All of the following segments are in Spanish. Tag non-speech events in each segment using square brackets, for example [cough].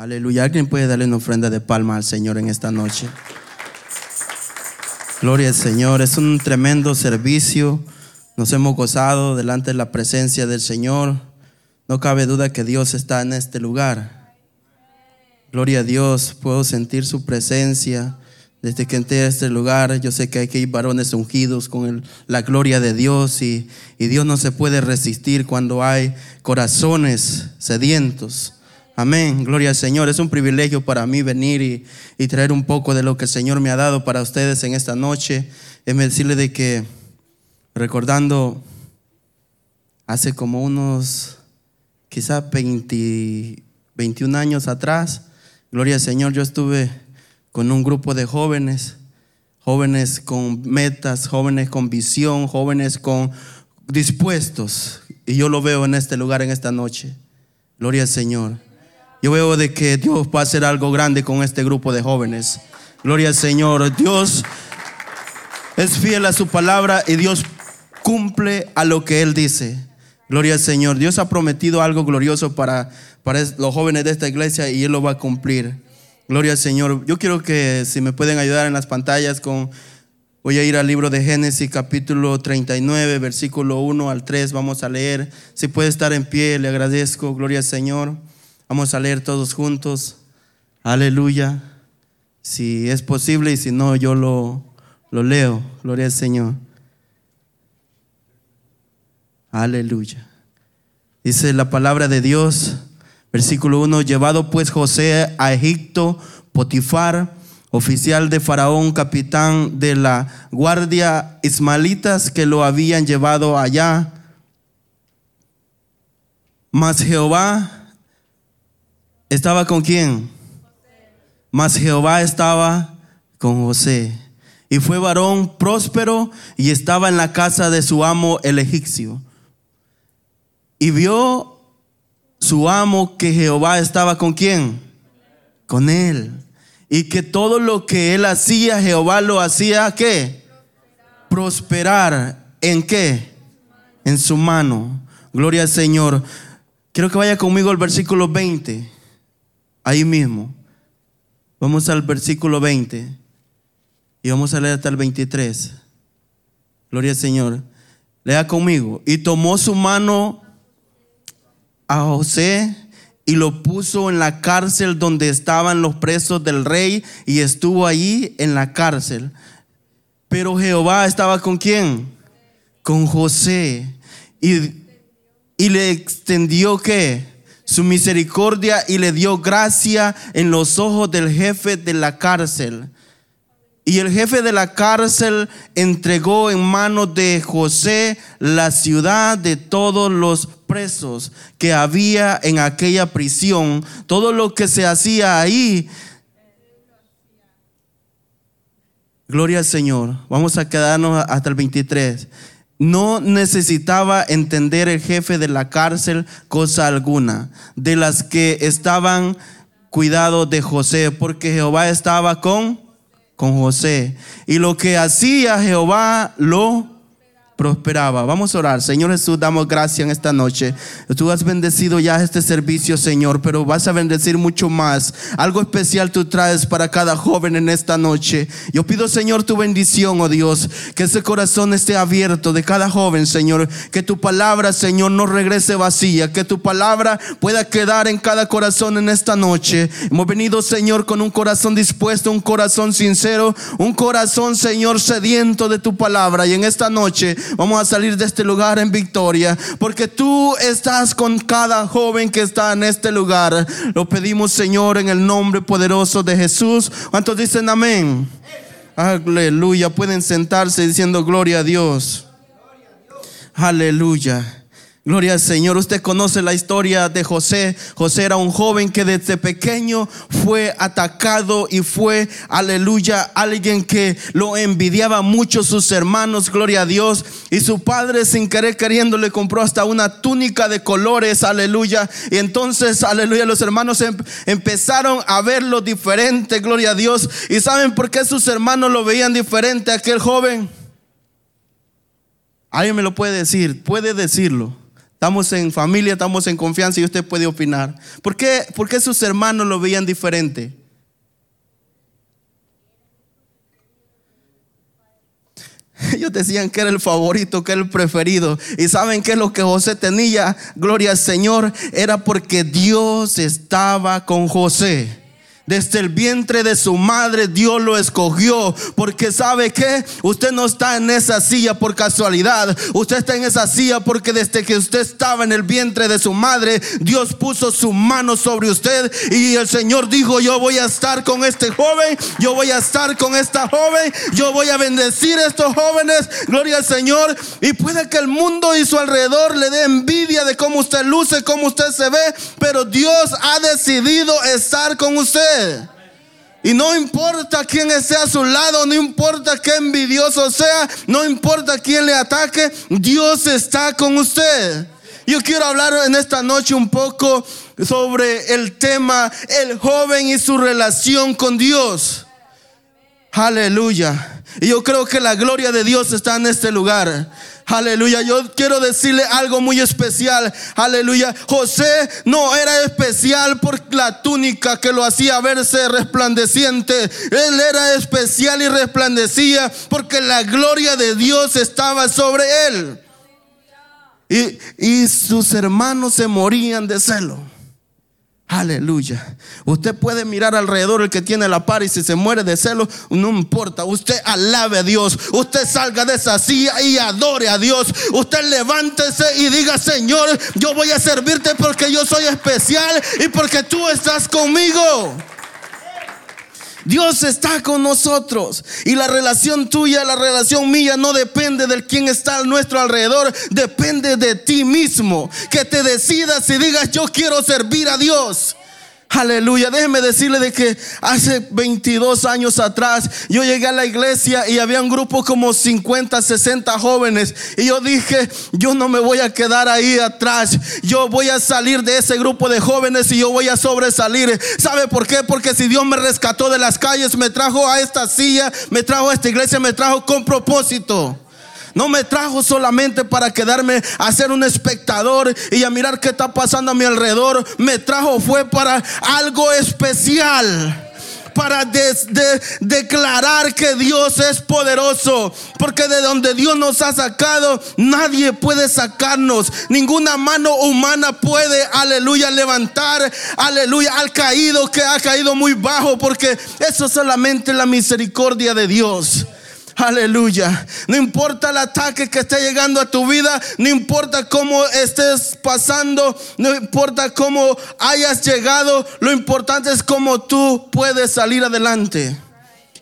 Aleluya. ¿Alguien puede darle una ofrenda de palma al Señor en esta noche? Gloria al Señor. Es un tremendo servicio. Nos hemos gozado delante de la presencia del Señor. No cabe duda que Dios está en este lugar. Gloria a Dios. Puedo sentir su presencia. Desde que entré a este lugar, yo sé que hay que ir varones ungidos con la gloria de Dios y, y Dios no se puede resistir cuando hay corazones sedientos. Amén, gloria al Señor. Es un privilegio para mí venir y, y, traer un poco de lo que el Señor me ha dado para ustedes en esta noche. Es decirle de que, recordando hace como unos, quizá 20, 21 años atrás, gloria al Señor, yo estuve con un grupo de jóvenes, jóvenes con metas, jóvenes con visión, jóvenes con dispuestos. Y yo lo veo en este lugar, en esta noche. Gloria al Señor. Yo veo de que Dios va a hacer algo grande con este grupo de jóvenes. Gloria al Señor. Dios es fiel a su palabra y Dios cumple a lo que Él dice. Gloria al Señor. Dios ha prometido algo glorioso para, para los jóvenes de esta iglesia y Él lo va a cumplir. Gloria al Señor. Yo quiero que si me pueden ayudar en las pantallas con... Voy a ir al libro de Génesis capítulo 39, versículo 1 al 3. Vamos a leer. Si puede estar en pie, le agradezco. Gloria al Señor. Vamos a leer todos juntos. Aleluya. Si es posible y si no, yo lo, lo leo. Gloria al Señor. Aleluya. Dice la palabra de Dios. Versículo 1, llevado pues José a Egipto, Potifar, oficial de Faraón, capitán de la guardia ismaelitas que lo habían llevado allá. Mas Jehová estaba con quién? Mas Jehová estaba con José. Y fue varón próspero y estaba en la casa de su amo el egipcio. Y vio su amo que Jehová estaba con quién? Con él. Y que todo lo que él hacía, Jehová lo hacía qué? Prosperar. ¿En qué? En su mano. Gloria al Señor. Quiero que vaya conmigo al versículo 20. Ahí mismo. Vamos al versículo 20. Y vamos a leer hasta el 23. Gloria al Señor. Lea conmigo. Y tomó su mano a José y lo puso en la cárcel donde estaban los presos del rey y estuvo allí en la cárcel. Pero Jehová estaba con quién? Con José. Y, y le extendió qué? Su misericordia y le dio gracia en los ojos del jefe de la cárcel. Y el jefe de la cárcel entregó en manos de José la ciudad de todos los presos que había en aquella prisión. Todo lo que se hacía ahí. Gloria al Señor. Vamos a quedarnos hasta el 23. No necesitaba entender el jefe de la cárcel cosa alguna de las que estaban cuidado de José, porque Jehová estaba con con José. Y lo que hacía Jehová lo prosperaba. Vamos a orar. Señor Jesús, damos gracias en esta noche. Tú has bendecido ya este servicio, Señor, pero vas a bendecir mucho más. Algo especial tú traes para cada joven en esta noche. Yo pido, Señor, tu bendición, oh Dios, que ese corazón esté abierto de cada joven, Señor. Que tu palabra, Señor, no regrese vacía. Que tu palabra pueda quedar en cada corazón en esta noche. Hemos venido, Señor, con un corazón dispuesto, un corazón sincero, un corazón, Señor, sediento de tu palabra. Y en esta noche Vamos a salir de este lugar en victoria, porque tú estás con cada joven que está en este lugar. Lo pedimos, Señor, en el nombre poderoso de Jesús. ¿Cuántos dicen amén? Aleluya. Pueden sentarse diciendo gloria a Dios. Aleluya. Gloria al Señor. Usted conoce la historia de José. José era un joven que desde pequeño fue atacado y fue, aleluya, alguien que lo envidiaba mucho sus hermanos, gloria a Dios. Y su padre sin querer queriendo le compró hasta una túnica de colores, aleluya. Y entonces, aleluya, los hermanos em, empezaron a verlo diferente, gloria a Dios. ¿Y saben por qué sus hermanos lo veían diferente a aquel joven? Alguien me lo puede decir, puede decirlo. Estamos en familia, estamos en confianza y usted puede opinar. ¿Por qué, por qué sus hermanos lo veían diferente? [laughs] Ellos decían que era el favorito, que era el preferido. Y saben que lo que José tenía, gloria al Señor, era porque Dios estaba con José. Desde el vientre de su madre Dios lo escogió. Porque sabe que usted no está en esa silla por casualidad. Usted está en esa silla porque desde que usted estaba en el vientre de su madre, Dios puso su mano sobre usted. Y el Señor dijo, yo voy a estar con este joven. Yo voy a estar con esta joven. Yo voy a bendecir a estos jóvenes. Gloria al Señor. Y puede que el mundo y su alrededor le dé envidia de cómo usted luce, cómo usted se ve. Pero Dios ha decidido estar con usted. Y no importa quién esté a su lado, no importa qué envidioso sea, no importa quién le ataque, Dios está con usted. Yo quiero hablar en esta noche un poco sobre el tema el joven y su relación con Dios. Aleluya. Y yo creo que la gloria de Dios está en este lugar. Aleluya. Yo quiero decirle algo muy especial. Aleluya. José no era especial por la túnica que lo hacía verse resplandeciente. Él era especial y resplandecía porque la gloria de Dios estaba sobre él. Y, y sus hermanos se morían de celo. Aleluya. Usted puede mirar alrededor el que tiene la par y si se muere de celo, no importa. Usted alabe a Dios. Usted salga de esa silla y adore a Dios. Usted levántese y diga, Señor, yo voy a servirte porque yo soy especial y porque tú estás conmigo. Dios está con nosotros. Y la relación tuya, la relación mía no depende del quien está a nuestro alrededor, depende de ti mismo. Que te decidas y digas, yo quiero servir a Dios. Aleluya. Déjeme decirle de que hace 22 años atrás yo llegué a la iglesia y había un grupo como 50, 60 jóvenes. Y yo dije, yo no me voy a quedar ahí atrás. Yo voy a salir de ese grupo de jóvenes y yo voy a sobresalir. ¿Sabe por qué? Porque si Dios me rescató de las calles, me trajo a esta silla, me trajo a esta iglesia, me trajo con propósito. No me trajo solamente para quedarme a ser un espectador y a mirar qué está pasando a mi alrededor. Me trajo fue para algo especial para declarar que Dios es poderoso. Porque de donde Dios nos ha sacado, nadie puede sacarnos. Ninguna mano humana puede, aleluya, levantar, aleluya, al caído que ha caído muy bajo. Porque eso es solamente la misericordia de Dios. Aleluya. No importa el ataque que esté llegando a tu vida, no importa cómo estés pasando, no importa cómo hayas llegado, lo importante es cómo tú puedes salir adelante.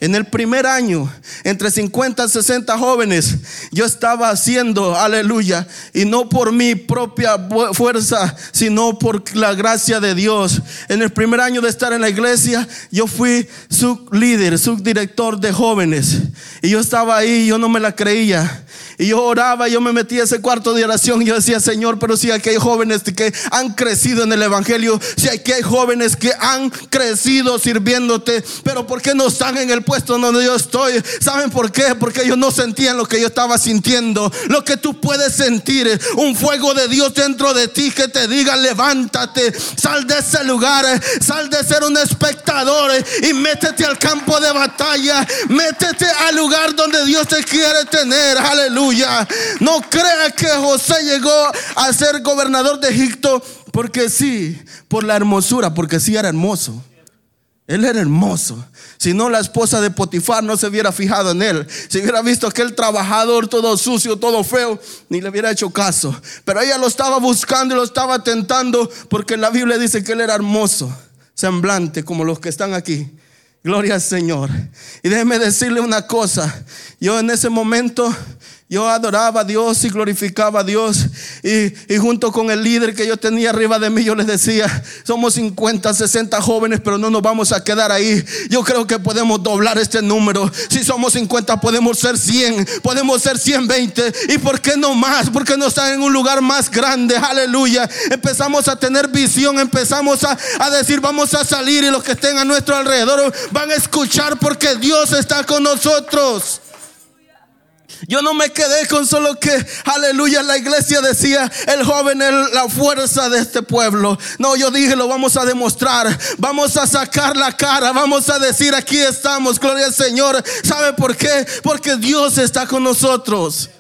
En el primer año, entre 50 y 60 jóvenes, yo estaba haciendo, aleluya, y no por mi propia fuerza, sino por la gracia de Dios. En el primer año de estar en la iglesia, yo fui su líder, su director de jóvenes. Y yo estaba ahí, yo no me la creía. Y yo oraba, yo me metí a ese cuarto de oración y yo decía, Señor, pero si aquí hay jóvenes que han crecido en el Evangelio, si aquí hay jóvenes que han crecido sirviéndote, pero ¿por qué no están en el puesto donde yo estoy? ¿Saben por qué? Porque ellos no sentían lo que yo estaba sintiendo. Lo que tú puedes sentir, un fuego de Dios dentro de ti que te diga, levántate, sal de ese lugar, sal de ser un espectador y métete al campo de batalla, métete al lugar donde Dios te quiere tener. Aleluya. No crea que José llegó a ser gobernador de Egipto porque sí, por la hermosura, porque sí era hermoso. Él era hermoso. Si no, la esposa de Potifar no se hubiera fijado en él. Si hubiera visto aquel trabajador todo sucio, todo feo, ni le hubiera hecho caso. Pero ella lo estaba buscando y lo estaba tentando porque la Biblia dice que él era hermoso, semblante, como los que están aquí. Gloria al Señor. Y déjeme decirle una cosa. Yo en ese momento yo adoraba a Dios y glorificaba a Dios. Y, junto con el líder que yo tenía arriba de mí, yo les decía, somos 50, 60 jóvenes, pero no nos vamos a quedar ahí. Yo creo que podemos doblar este número. Si somos 50, podemos ser 100, podemos ser 120. ¿Y por qué no más? Porque no están en un lugar más grande. Aleluya. Empezamos a tener visión, empezamos a, a decir, vamos a salir y los que estén a nuestro alrededor van a escuchar porque Dios está con nosotros. Yo no me quedé con solo que, aleluya, la iglesia decía, el joven es la fuerza de este pueblo. No, yo dije, lo vamos a demostrar. Vamos a sacar la cara. Vamos a decir, aquí estamos, gloria al Señor. ¿Sabe por qué? Porque Dios está con nosotros.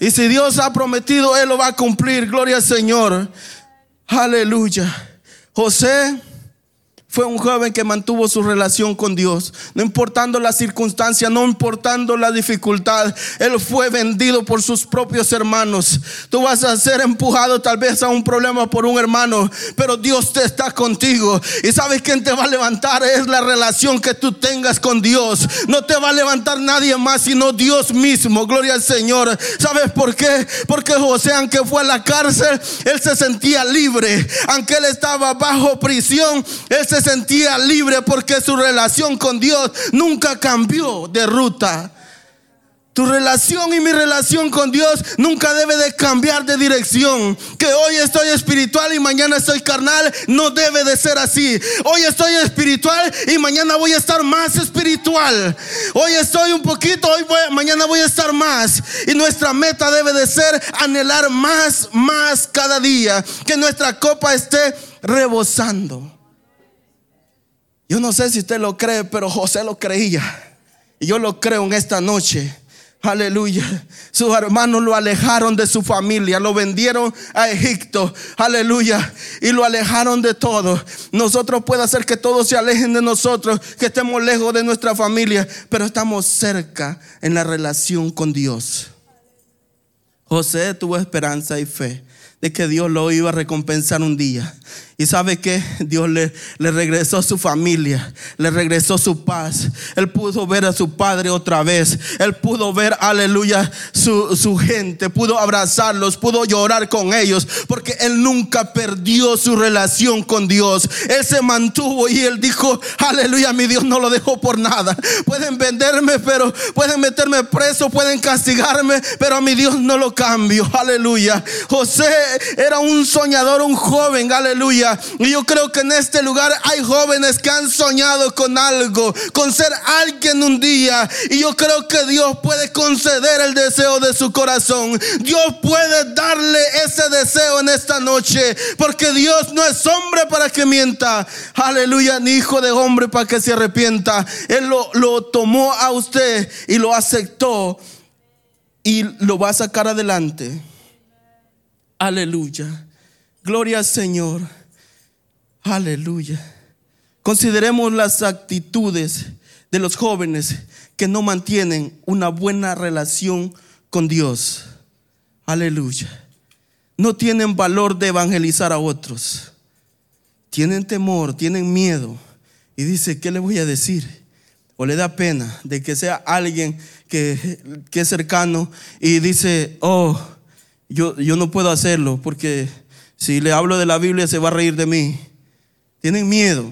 Y si Dios ha prometido, Él lo va a cumplir. Gloria al Señor. Aleluya. José fue un joven que mantuvo su relación con Dios, no importando la circunstancia, no importando la dificultad. Él fue vendido por sus propios hermanos. Tú vas a ser empujado tal vez a un problema por un hermano, pero Dios te está contigo. Y sabes quién te va a levantar es la relación que tú tengas con Dios. No te va a levantar nadie más sino Dios mismo. Gloria al Señor. ¿Sabes por qué? Porque José, aunque fue a la cárcel, él se sentía libre. Aunque él estaba bajo prisión, él se sentía libre porque su relación con Dios nunca cambió de ruta. Tu relación y mi relación con Dios nunca debe de cambiar de dirección. Que hoy estoy espiritual y mañana estoy carnal, no debe de ser así. Hoy estoy espiritual y mañana voy a estar más espiritual. Hoy estoy un poquito, hoy mañana voy a estar más. Y nuestra meta debe de ser anhelar más, más cada día. Que nuestra copa esté rebosando. Yo no sé si usted lo cree, pero José lo creía. Y yo lo creo en esta noche. Aleluya. Sus hermanos lo alejaron de su familia, lo vendieron a Egipto. Aleluya. Y lo alejaron de todo. Nosotros puede hacer que todos se alejen de nosotros, que estemos lejos de nuestra familia, pero estamos cerca en la relación con Dios. José tuvo esperanza y fe de que Dios lo iba a recompensar un día. Y sabe que Dios le, le, regresó su familia, le regresó su paz. Él pudo ver a su padre otra vez. Él pudo ver, aleluya, su, su gente, pudo abrazarlos, pudo llorar con ellos, porque él nunca perdió su relación con Dios. Él se mantuvo y él dijo, aleluya, mi Dios no lo dejó por nada. Pueden venderme, pero pueden meterme preso, pueden castigarme, pero a mi Dios no lo cambio. Aleluya. José era un soñador, un joven, aleluya y yo creo que en este lugar hay jóvenes que han soñado con algo, con ser alguien un día. Y yo creo que Dios puede conceder el deseo de su corazón. Dios puede darle ese deseo en esta noche. Porque Dios no es hombre para que mienta. Aleluya, ni hijo de hombre para que se arrepienta. Él lo, tomó a usted y lo aceptó. Y lo va a sacar adelante. Aleluya. Gloria al Señor. Aleluya. Consideremos las actitudes de los jóvenes que no mantienen una buena relación con Dios. Aleluya. No tienen valor de evangelizar a otros. Tienen temor, tienen miedo. Y dice, ¿qué le voy a decir? O le da pena de que sea alguien que, que es cercano y dice, oh, yo, yo no puedo hacerlo porque si le hablo de la Biblia se va a reír de mí tienen miedo.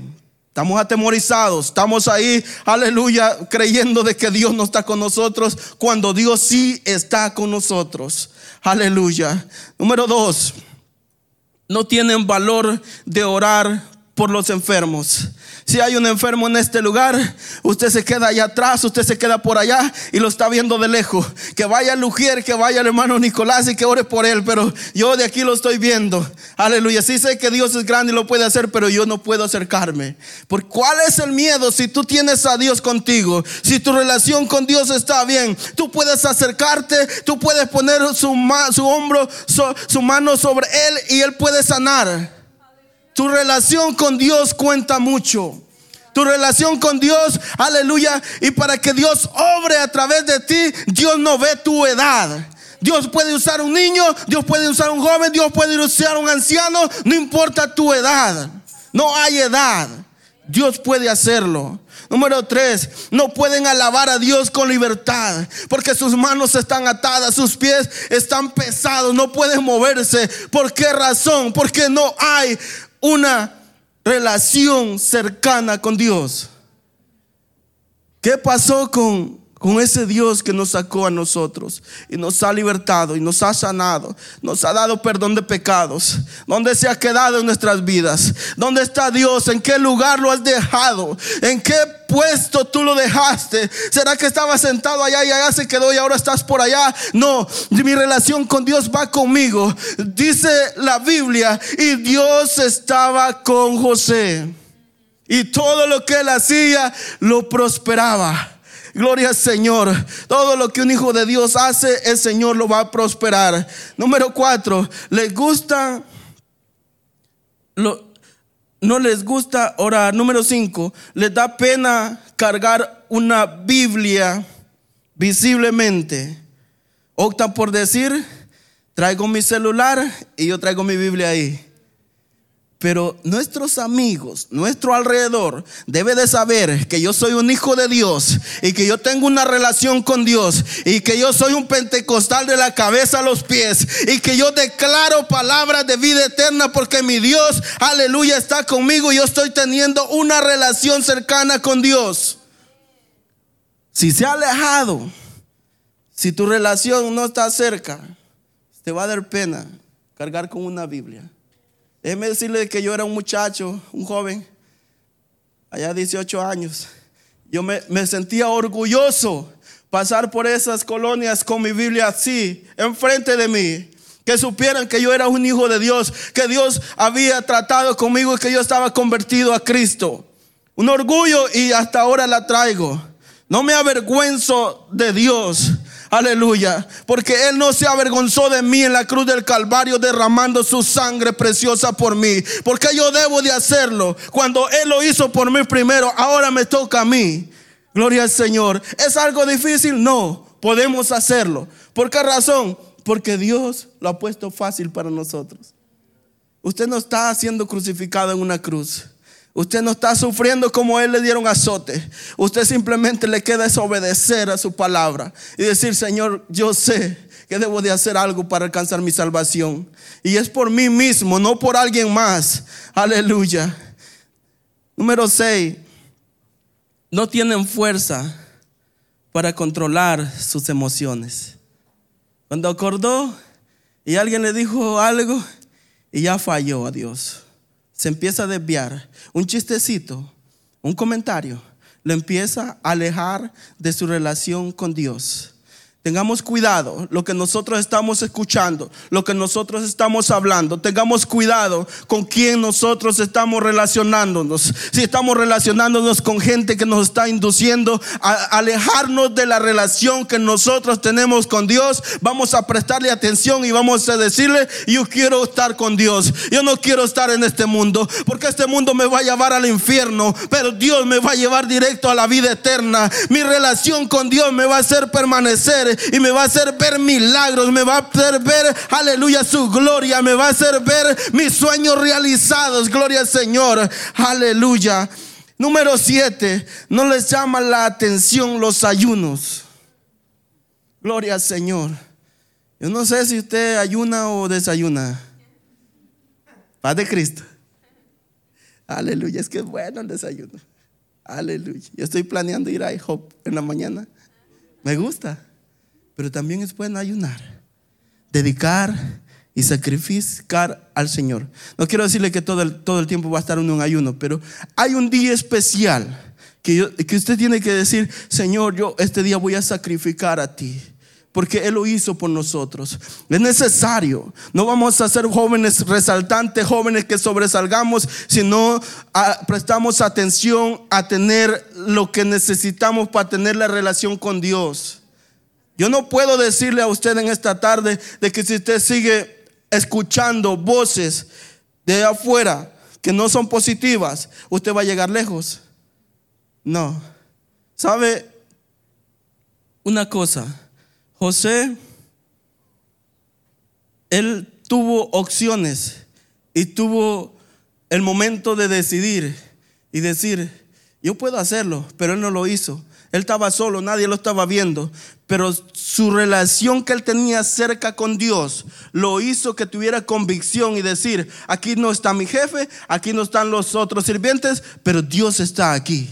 Estamos atemorizados, estamos ahí, aleluya, creyendo de que Dios no está con nosotros cuando Dios sí está con nosotros. Aleluya. Número dos, no tienen valor de orar por los enfermos. Si hay un enfermo en este lugar, usted se queda allá atrás, usted se queda por allá y lo está viendo de lejos. Que vaya el Lugier, que vaya el hermano Nicolás y que ore por él, pero yo de aquí lo estoy viendo. Aleluya. Sí sé que Dios es grande y lo puede hacer, pero yo no puedo acercarme. ¿Por cuál es el miedo si tú tienes a Dios contigo? Si tu relación con Dios está bien, tú puedes acercarte, tú puedes poner su, su hombro, su mano sobre él y él puede sanar. Tu relación con Dios cuenta mucho. Tu relación con Dios, aleluya. Y para que Dios obre a través de ti, Dios no ve tu edad. Dios puede usar un niño, Dios puede usar un joven, Dios puede usar un anciano, no importa tu edad. No hay edad. Dios puede hacerlo. Número tres, no pueden alabar a Dios con libertad porque sus manos están atadas, sus pies están pesados, no pueden moverse. ¿Por qué razón? Porque no hay una relación cercana con Dios. ¿Qué pasó con con ese Dios que nos sacó a nosotros y nos ha libertado y nos ha sanado, nos ha dado perdón de pecados. ¿Dónde se ha quedado en nuestras vidas? ¿Dónde está Dios? ¿En qué lugar lo has dejado? ¿En qué puesto tú lo dejaste? ¿Será que estaba sentado allá y allá se quedó y ahora estás por allá? No, mi relación con Dios va conmigo. Dice la Biblia y Dios estaba con José. Y todo lo que él hacía lo prosperaba. Gloria al Señor. Todo lo que un hijo de Dios hace, el Señor lo va a prosperar. Número cuatro, les gusta, no les gusta orar. Número cinco, les da pena cargar una Biblia visiblemente. Optan por decir, traigo mi celular y yo traigo mi Biblia ahí. Pero nuestros amigos, nuestro alrededor, debe de saber que yo soy un hijo de Dios y que yo tengo una relación con Dios y que yo soy un pentecostal de la cabeza a los pies y que yo declaro palabras de vida eterna porque mi Dios, aleluya, está conmigo y yo estoy teniendo una relación cercana con Dios. Si se ha alejado, si tu relación no está cerca, te va a dar pena cargar con una Biblia. Déjeme decirle que yo era un muchacho, un joven, allá 18 años. Yo me, me, sentía orgulloso pasar por esas colonias con mi Biblia así, enfrente de mí. Que supieran que yo era un hijo de Dios, que Dios había tratado conmigo y que yo estaba convertido a Cristo. Un orgullo y hasta ahora la traigo. No me avergüenzo de Dios. Aleluya. Porque Él no se avergonzó de mí en la cruz del Calvario derramando su sangre preciosa por mí. Porque yo debo de hacerlo. Cuando Él lo hizo por mí primero, ahora me toca a mí. Gloria al Señor. ¿Es algo difícil? No. Podemos hacerlo. ¿Por qué razón? Porque Dios lo ha puesto fácil para nosotros. Usted no está siendo crucificado en una cruz. Usted no está sufriendo como él le dieron azote. Usted simplemente le queda desobedecer a su palabra y decir, Señor, yo sé que debo de hacer algo para alcanzar mi salvación. Y es por mí mismo, no por alguien más. Aleluya. Número 6. No tienen fuerza para controlar sus emociones. Cuando acordó y alguien le dijo algo y ya falló a Dios se empieza a desviar, un chistecito, un comentario, lo empieza a alejar de su relación con Dios. Tengamos cuidado lo que nosotros estamos escuchando, lo que nosotros estamos hablando. Tengamos cuidado con quién nosotros estamos relacionándonos. Si estamos relacionándonos con gente que nos está induciendo a alejarnos de la relación que nosotros tenemos con Dios, vamos a prestarle atención y vamos a decirle, yo quiero estar con Dios. Yo no quiero estar en este mundo, porque este mundo me va a llevar al infierno, pero Dios me va a llevar directo a la vida eterna. Mi relación con Dios me va a hacer permanecer y me va a hacer ver milagros, me va a hacer ver, aleluya, su gloria, me va a hacer ver mis sueños realizados, gloria al Señor, aleluya. Número siete, no les llama la atención los ayunos. Gloria al Señor. Yo no sé si usted ayuna o desayuna. Paz de Cristo. Aleluya, es que es bueno el desayuno. Aleluya. Yo estoy planeando ir a IHOP en la mañana. Me gusta pero también es bueno ayunar, dedicar y sacrificar al Señor. No quiero decirle que todo el, todo el tiempo va a estar en ayuno, pero hay un día especial que, que usted tiene que decir, Señor, yo este día voy a sacrificar a ti porque Él lo hizo por nosotros. Es necesario. No vamos a ser jóvenes resaltantes, jóvenes que sobresalgamos, sino prestamos atención a tener lo que necesitamos para tener la relación con Dios. Yo no puedo decirle a usted en esta tarde de que si usted sigue escuchando voces de afuera que no son positivas, usted va a llegar lejos. No. ¿Sabe una cosa? José, él tuvo opciones y tuvo el momento de decidir y decir, yo puedo hacerlo, pero él no lo hizo. Él estaba solo, nadie lo estaba viendo, pero su relación que él tenía cerca con Dios lo hizo que tuviera convicción y decir, aquí no está mi jefe, aquí no están los otros sirvientes, pero Dios está aquí.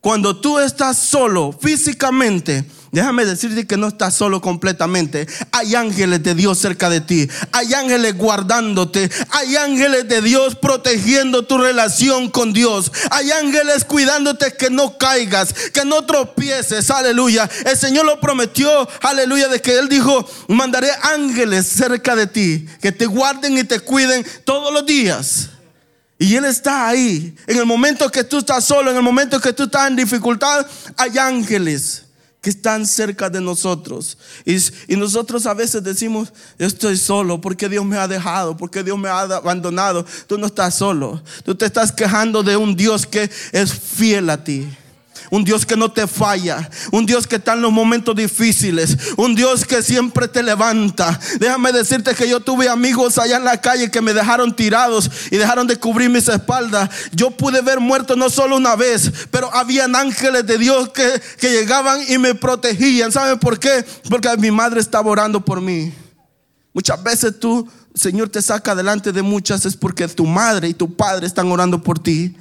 Cuando tú estás solo físicamente, déjame decirte que no estás solo completamente. Hay ángeles de Dios cerca de ti. Hay ángeles guardándote. Hay ángeles de Dios protegiendo tu relación con Dios. Hay ángeles cuidándote que no caigas, que no tropieces. Aleluya. El Señor lo prometió. Aleluya. De que Él dijo, mandaré ángeles cerca de ti que te guarden y te cuiden todos los días. Y Él está ahí. En el momento que tú estás solo, en el momento que tú estás en dificultad, hay ángeles que están cerca de nosotros. Y, nosotros a veces decimos, yo estoy solo porque Dios me ha dejado, porque Dios me ha abandonado. Tú no estás solo. Tú te estás quejando de un Dios que es fiel a ti un Dios que no te falla, un Dios que está en los momentos difíciles, un Dios que siempre te levanta. Déjame decirte que yo tuve amigos allá en la calle que me dejaron tirados y dejaron de cubrir mis espaldas. Yo pude ver muertos no solo una vez, pero habían ángeles de Dios que, que llegaban y me protegían. ¿Saben por qué? Porque mi madre estaba orando por mí. Muchas veces tú, Señor, te saca delante de muchas es porque tu madre y tu padre están orando por ti.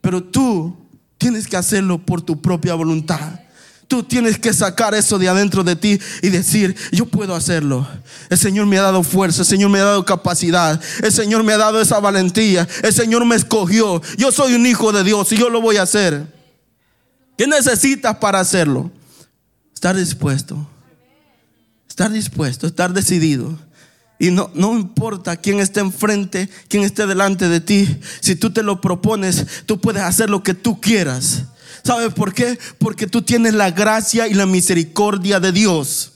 Pero tú Tienes que hacerlo por tu propia voluntad. Tú tienes que sacar eso de adentro de ti y decir, yo puedo hacerlo. El Señor me ha dado fuerza, el Señor me ha dado capacidad, el Señor me ha dado esa valentía, el Señor me escogió. Yo soy un hijo de Dios y yo lo voy a hacer. ¿Qué necesitas para hacerlo? Estar dispuesto. Estar dispuesto, estar decidido. Y no, no importa quién esté enfrente, quién esté delante de ti. Si tú te lo propones, tú puedes hacer lo que tú quieras. ¿Sabes por qué? Porque tú tienes la gracia y la misericordia de Dios.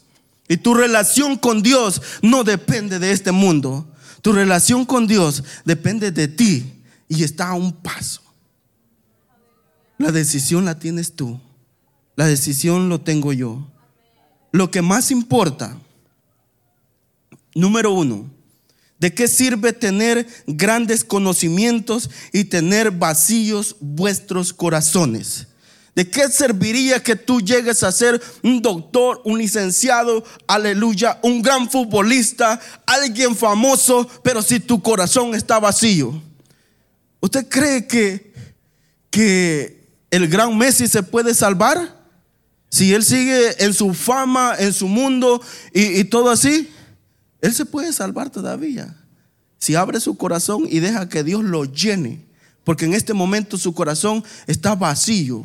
Y tu relación con Dios no depende de este mundo. Tu relación con Dios depende de ti y está a un paso. La decisión la tienes tú. La decisión lo tengo yo. Lo que más importa Número uno, ¿de qué sirve tener grandes conocimientos y tener vacíos vuestros corazones? ¿De qué serviría que tú llegues a ser un doctor, un licenciado, aleluya, un gran futbolista, alguien famoso, pero si tu corazón está vacío? ¿Usted cree que, que el gran Messi se puede salvar? Si él sigue en su fama, en su mundo y, y todo así. Él se puede salvar todavía. Si abre su corazón y deja que Dios lo llene. Porque en este momento su corazón está vacío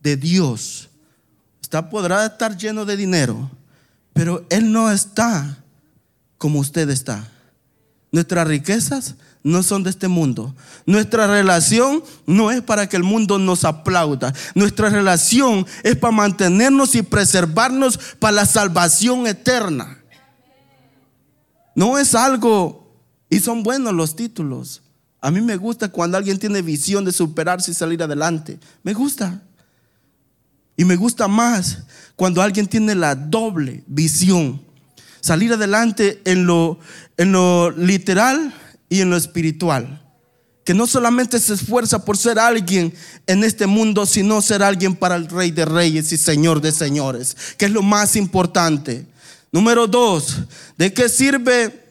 de Dios. Está, podrá estar lleno de dinero. Pero Él no está como usted está. Nuestras riquezas no son de este mundo. Nuestra relación no es para que el mundo nos aplauda. Nuestra relación es para mantenernos y preservarnos para la salvación eterna. No es algo, y son buenos los títulos. A mí me gusta cuando alguien tiene visión de superarse y salir adelante. Me gusta. Y me gusta más cuando alguien tiene la doble visión. Salir adelante en lo, en lo literal y en lo espiritual. Que no solamente se esfuerza por ser alguien en este mundo, sino ser alguien para el Rey de Reyes y Señor de Señores, que es lo más importante. Número dos, ¿de qué sirve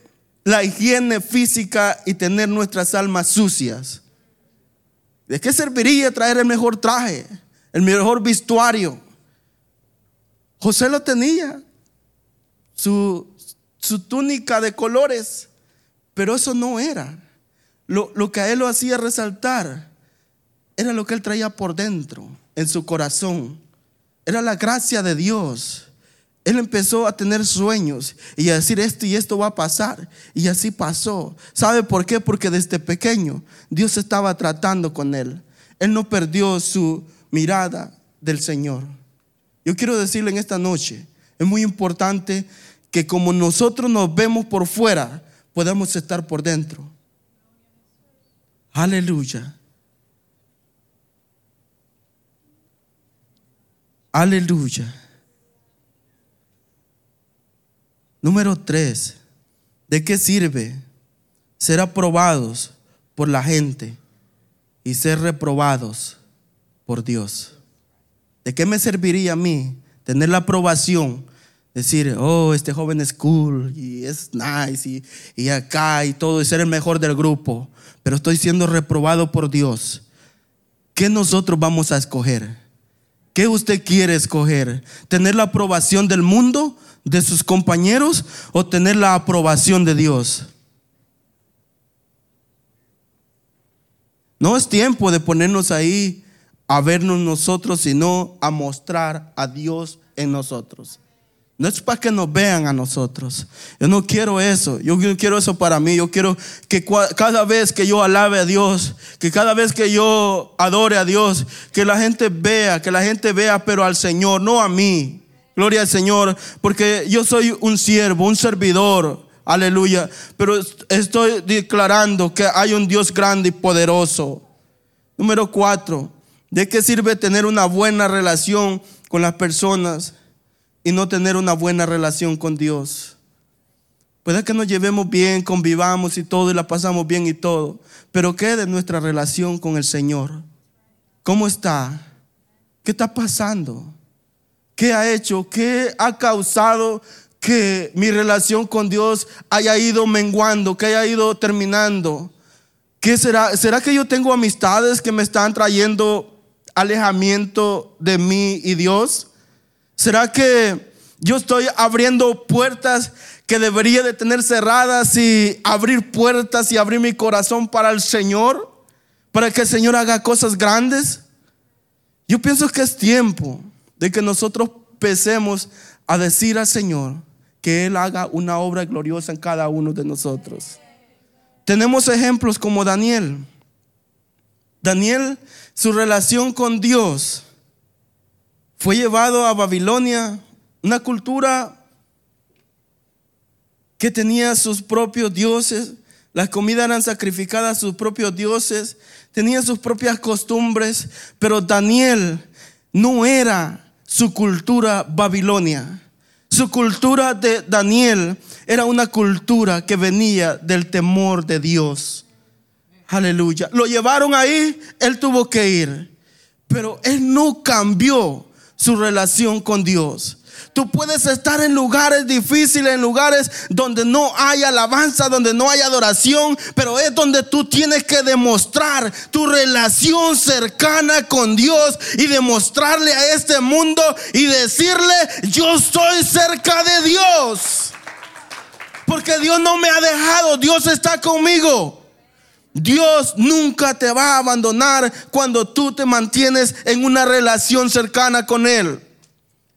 la higiene física y tener nuestras almas sucias? ¿De qué serviría traer el mejor traje, el mejor vestuario? José lo tenía, su, su túnica de colores, pero eso no era. Lo, lo que a él lo hacía resaltar era lo que él traía por dentro, en su corazón. Era la gracia de Dios él empezó a tener sueños y a decir esto y esto va a pasar. Y así pasó. ¿Sabe por qué? Porque desde pequeño Dios estaba tratando con él. Él no perdió su mirada del Señor. Yo quiero decirle en esta noche, es muy importante que como nosotros nos vemos por fuera, podamos estar por dentro. Aleluya. Aleluya. Número tres, ¿de qué sirve ser aprobados por la gente y ser reprobados por Dios? ¿De qué me serviría a mí tener la aprobación? Decir, oh, este joven es cool y es nice y, y acá y todo, y ser el mejor del grupo, pero estoy siendo reprobado por Dios. ¿Qué nosotros vamos a escoger? ¿Qué usted quiere escoger? ¿Tener la aprobación del mundo, de sus compañeros o tener la aprobación de Dios? No es tiempo de ponernos ahí a vernos nosotros, sino a mostrar a Dios en nosotros. No es para que nos vean a nosotros. Yo no quiero eso. Yo quiero eso para mí. Yo quiero que cada vez que yo alabe a Dios, que cada vez que yo adore a Dios, que la gente vea, que la gente vea, pero al Señor, no a mí. Gloria al Señor, porque yo soy un siervo, un servidor. Aleluya. Pero estoy declarando que hay un Dios grande y poderoso. Número cuatro. ¿De qué sirve tener una buena relación con las personas? y no tener una buena relación con Dios. Puede que nos llevemos bien, convivamos y todo y la pasamos bien y todo, pero ¿qué de nuestra relación con el Señor? ¿Cómo está? ¿Qué está pasando? ¿Qué ha hecho? ¿Qué ha causado que mi relación con Dios haya ido menguando, que haya ido terminando? ¿Qué será? ¿Será que yo tengo amistades que me están trayendo alejamiento de mí y Dios? ¿Será que yo estoy abriendo puertas que debería de tener cerradas y abrir puertas y abrir mi corazón para el Señor? Para que el Señor haga cosas grandes. Yo pienso que es tiempo de que nosotros empecemos a decir al Señor que Él haga una obra gloriosa en cada uno de nosotros. Tenemos ejemplos como Daniel. Daniel, su relación con Dios fue llevado a Babilonia, una cultura que tenía sus propios dioses, las comidas eran sacrificadas a sus propios dioses, tenía sus propias costumbres, pero Daniel no era su cultura babilonia. Su cultura de Daniel era una cultura que venía del temor de Dios. Aleluya. Lo llevaron ahí, él tuvo que ir, pero él no cambió su relación con Dios. Tú puedes estar en lugares difíciles, en lugares donde no hay alabanza, donde no hay adoración, pero es donde tú tienes que demostrar tu relación cercana con Dios y demostrarle a este mundo y decirle, yo estoy cerca de Dios. Porque Dios no me ha dejado, Dios está conmigo. Dios nunca te va a abandonar cuando tú te mantienes en una relación cercana con Él.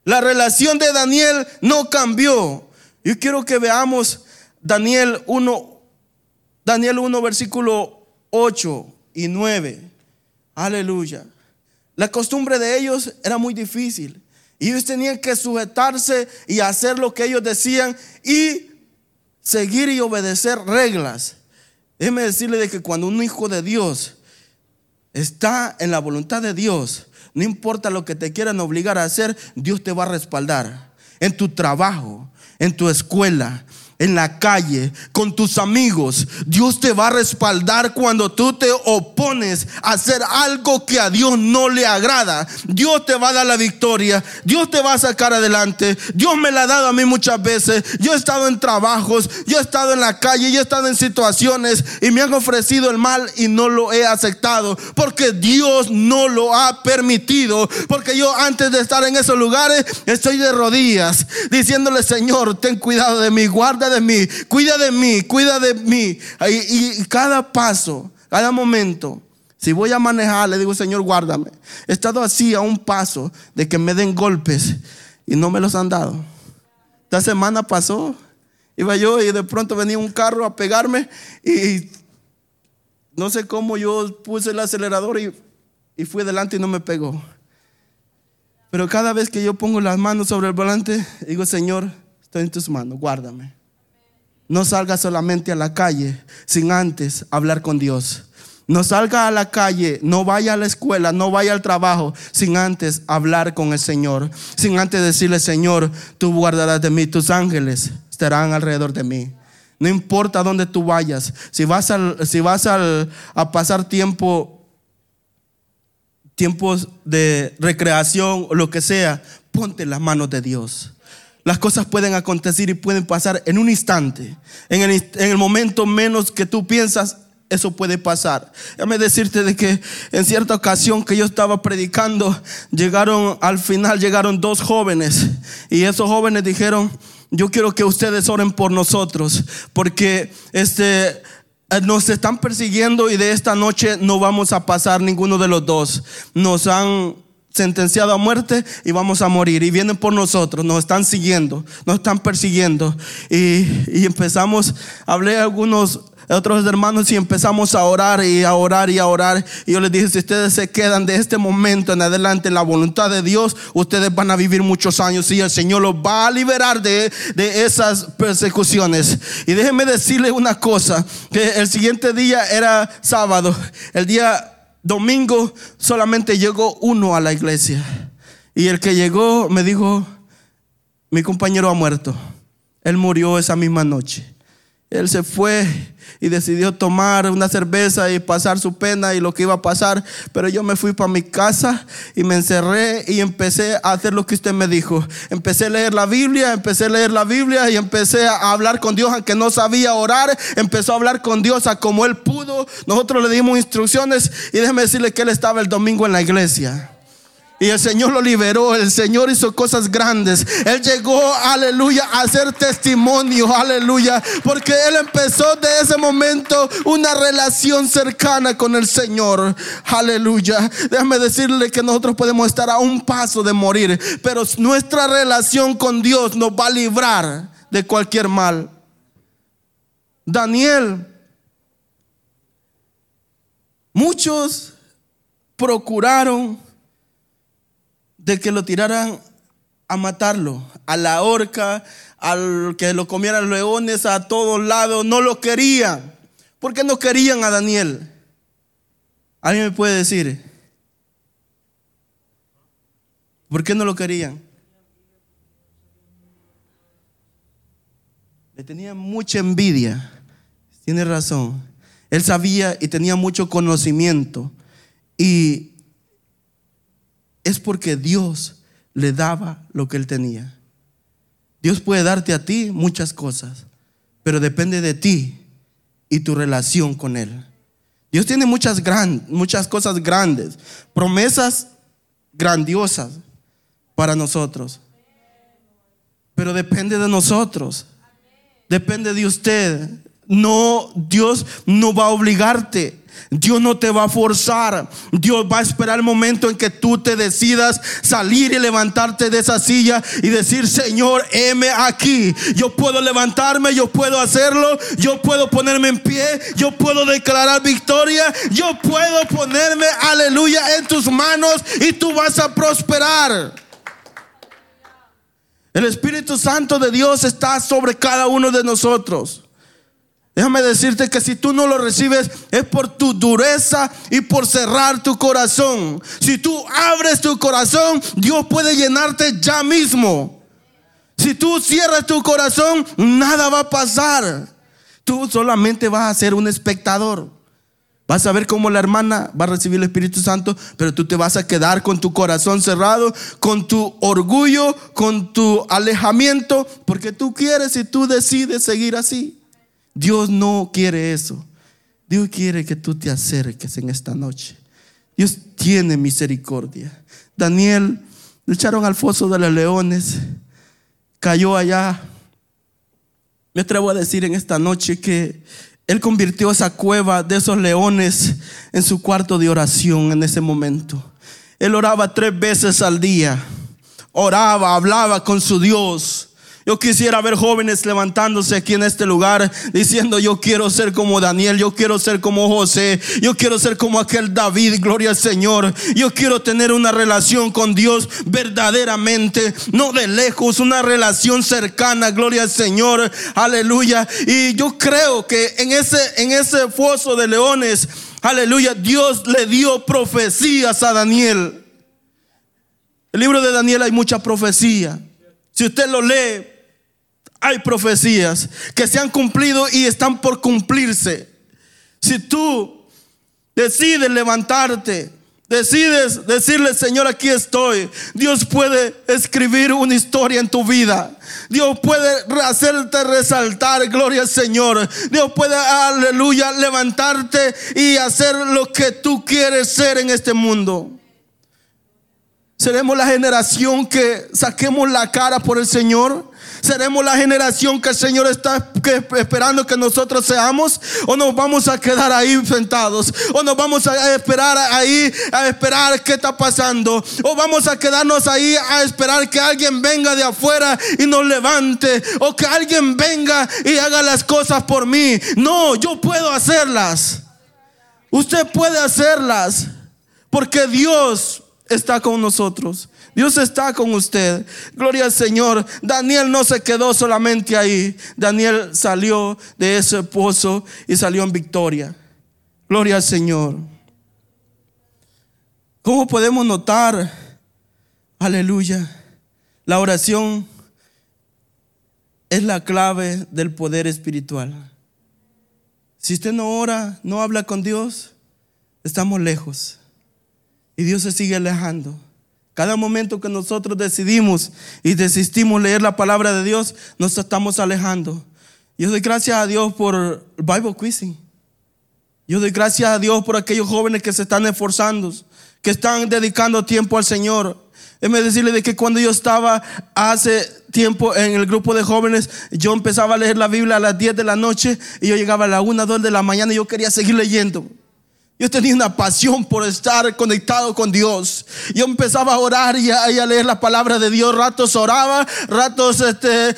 La relación de Daniel no cambió. Yo quiero que veamos Daniel 1, Daniel 1, versículo 8 y 9. Aleluya. La costumbre de ellos era muy difícil. Y ellos tenían que sujetarse y hacer lo que ellos decían y seguir y obedecer reglas. Déjeme decirle de que cuando un hijo de Dios está en la voluntad de Dios, no importa lo que te quieran obligar a hacer, Dios te va a respaldar. En tu trabajo, en tu escuela, en la calle, con tus amigos. Dios te va a respaldar cuando tú te opones a hacer algo que a Dios no le agrada. Dios te va a dar la victoria. Dios te va a sacar adelante. Dios me la ha dado a mí muchas veces. Yo he estado en trabajos, yo he estado en la calle, yo he estado en situaciones y me han ofrecido el mal y no lo he aceptado porque Dios no lo ha permitido. Porque yo antes de estar en esos lugares estoy de rodillas diciéndole, Señor, ten cuidado de mí, guarda de mí, cuida de mí, cuida de mí. Y, cada paso, cada momento, si voy a manejar, le digo, Señor, guárdame. He estado así a un paso de que me den golpes y no me los han dado. Esta semana pasó, iba yo y de pronto venía un carro a pegarme y no sé cómo yo puse el acelerador y, y fui adelante y no me pegó. Pero cada vez que yo pongo las manos sobre el volante, digo, Señor, estoy en tus manos, guárdame. No salga solamente a la calle sin antes hablar con Dios. No salga a la calle, no vaya a la escuela, no vaya al trabajo sin antes hablar con el Señor. Sin antes decirle, Señor, tú guardarás de mí, tus ángeles estarán alrededor de mí. No importa dónde tú vayas, si vas, si vas a pasar tiempo, tiempos de recreación o lo que sea, ponte las manos de Dios. Las cosas pueden acontecer y pueden pasar en un instante. En el, momento menos que tú piensas, eso puede pasar. Déjame decirte de que en cierta ocasión que yo estaba predicando, llegaron, al final llegaron dos jóvenes y esos jóvenes dijeron, yo quiero que ustedes oren por nosotros, porque este eh, nos están persiguiendo y de esta noche no vamos a pasar ninguno de los dos. Nos han sentenciado a muerte y vamos a morir. Y vienen por nosotros, nos están siguiendo, nos están persiguiendo. Y, y empezamos, hablé a algunos otros hermanos y empezamos a orar y a orar y a orar. Y yo les dije, si ustedes se quedan de este momento en adelante en la voluntad de Dios, ustedes van a vivir muchos años y el Señor los va a liberar de, de esas persecuciones. Y déjenme decirles una cosa, que el siguiente día era sábado, el día domingo solamente llegó uno a la iglesia. Y el que llegó me dijo, mi compañero ha muerto. Él murió esa misma noche. Él se fue y decidió tomar una cerveza y pasar su pena y lo que iba a pasar. Pero yo me fui para mi casa y me encerré y empecé a hacer lo que usted me dijo. Empecé a leer la Biblia, empecé a leer la Biblia y empecé a hablar con Dios aunque no sabía orar. Empezó a hablar con Dios a como él pudo. Nosotros le dimos instrucciones y déjeme decirle que él estaba el domingo en la iglesia. Y el Señor lo liberó, el Señor hizo cosas grandes. Él llegó, aleluya, a ser testimonio, aleluya. Porque Él empezó de ese momento una relación cercana con el Señor, aleluya. Déjame decirle que nosotros podemos estar a un paso de morir, pero nuestra relación con Dios nos va a librar de cualquier mal. Daniel, muchos procuraron de que lo tiraran a matarlo, a la horca, al que lo comieran leones a todos lados, no lo querían. ¿Por qué no querían a Daniel? ¿Alguien me puede decir? ¿Por qué no lo querían? Le tenía mucha envidia. Tiene razón. Él sabía y tenía mucho conocimiento. Y es porque Dios le daba lo que él tenía. Dios puede darte a ti muchas cosas, pero depende de ti y tu relación con Él. Dios tiene muchas, muchas cosas grandes, promesas grandiosas para nosotros, pero depende de nosotros, depende de usted. No, Dios no va a obligarte. Dios no te va a forzar. Dios va a esperar el momento en que tú te decidas salir y levantarte de esa silla y decir, Señor, heme aquí. Yo puedo levantarme, yo puedo hacerlo, yo puedo ponerme en pie, yo puedo declarar victoria, yo puedo ponerme, aleluya, en tus manos y tú vas a prosperar. El Espíritu Santo de Dios está sobre cada uno de nosotros. Déjame decirte que si tú no lo recibes es por tu dureza y por cerrar tu corazón. Si tú abres tu corazón, Dios puede llenarte ya mismo. Si tú cierras tu corazón, nada va a pasar. Tú solamente vas a ser un espectador. Vas a ver cómo la hermana va a recibir el Espíritu Santo, pero tú te vas a quedar con tu corazón cerrado, con tu orgullo, con tu alejamiento, porque tú quieres y tú decides seguir así. Dios no quiere eso. Dios quiere que tú te acerques en esta noche. Dios tiene misericordia. Daniel le echaron al foso de los leones, cayó allá. Me atrevo a decir en esta noche que él convirtió esa cueva de esos leones en su cuarto de oración en ese momento. Él oraba tres veces al día. Oraba, hablaba con su Dios. Yo quisiera ver jóvenes levantándose aquí en este lugar diciendo, yo quiero ser como Daniel, yo quiero ser como José, yo quiero ser como aquel David, gloria al Señor. Yo quiero tener una relación con Dios verdaderamente, no de lejos, una relación cercana, gloria al Señor, aleluya. Y yo creo que en ese, en ese foso de leones, aleluya, Dios le dio profecías a Daniel. El libro de Daniel hay mucha profecía. Si usted lo lee, hay profecías que se han cumplido y están por cumplirse. Si tú decides levantarte decides decirle, Señor, aquí estoy, Dios puede escribir una historia en tu vida. Dios puede hacerte resaltar, gloria al Señor. Dios puede, aleluya, levantarte y hacer lo que tú quieres ser en este mundo. Seremos la generación que saquemos la cara por el Señor. ¿Seremos la generación que el Señor está esperando que nosotros seamos? ¿O nos vamos a quedar ahí sentados? ¿O nos vamos a esperar ahí a esperar qué está pasando? ¿O vamos a quedarnos ahí a esperar que alguien venga de afuera y nos levante? ¿O que alguien venga y haga las cosas por mí? No, yo puedo hacerlas. Usted puede hacerlas porque Dios está con nosotros. Dios está con usted. Gloria al Señor. Daniel no se quedó solamente ahí. Daniel salió de ese pozo y salió en victoria. Gloria al Señor. ¿Cómo podemos notar? Aleluya. La oración es la clave del poder espiritual. Si usted no ora, no habla con Dios, estamos lejos. Y Dios se sigue alejando. Cada momento que nosotros decidimos y desistimos leer la palabra de Dios, nos estamos alejando. Yo doy gracias a Dios por Bible Quizzing. Yo doy gracias a Dios por aquellos jóvenes que se están esforzando, que están dedicando tiempo al Señor. Déjeme decirle de que cuando yo estaba hace tiempo en el grupo de jóvenes, yo empezaba a leer la Biblia a las 10 de la noche y yo llegaba a las 1, 2 de la mañana y yo quería seguir leyendo. Yo tenía una pasión por estar conectado con Dios. Yo empezaba a orar y a, leer la palabra de Dios. Ratos oraba, ratos este,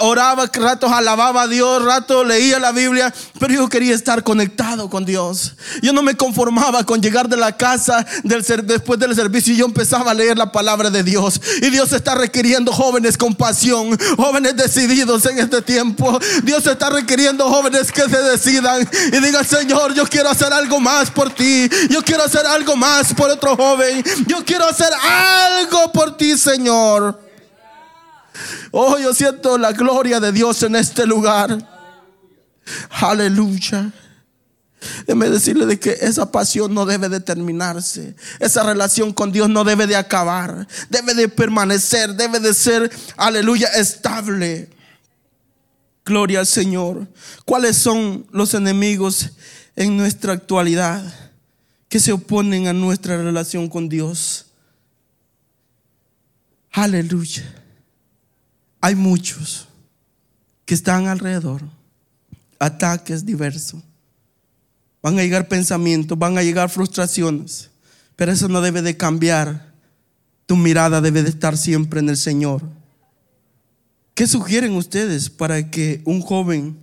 oraba, ratos alababa a Dios, ratos leía la Biblia. Pero yo quería estar conectado con Dios. Yo no me conformaba con llegar de la casa después del servicio y yo empezaba a leer la palabra de Dios. Y Dios está requiriendo jóvenes con pasión, jóvenes decididos en este tiempo. Dios está requiriendo jóvenes que se decidan y digan, Señor, yo quiero hacer algo más por ti. Yo quiero hacer algo más por otro joven. Yo quiero hacer algo por ti, Señor. Oh, yo siento la gloria de Dios en este lugar. Aleluya. Déjeme decirle de que esa pasión no debe de terminarse. Esa relación con Dios no debe de acabar. Debe de permanecer. Debe de ser, aleluya, estable. Gloria al Señor. ¿Cuáles son los enemigos en nuestra actualidad que se oponen a nuestra relación con Dios. Aleluya. Hay muchos que están alrededor, ataques diversos. Van a llegar pensamientos, van a llegar frustraciones, pero eso no debe de cambiar. Tu mirada debe de estar siempre en el Señor. ¿Qué sugieren ustedes para que un joven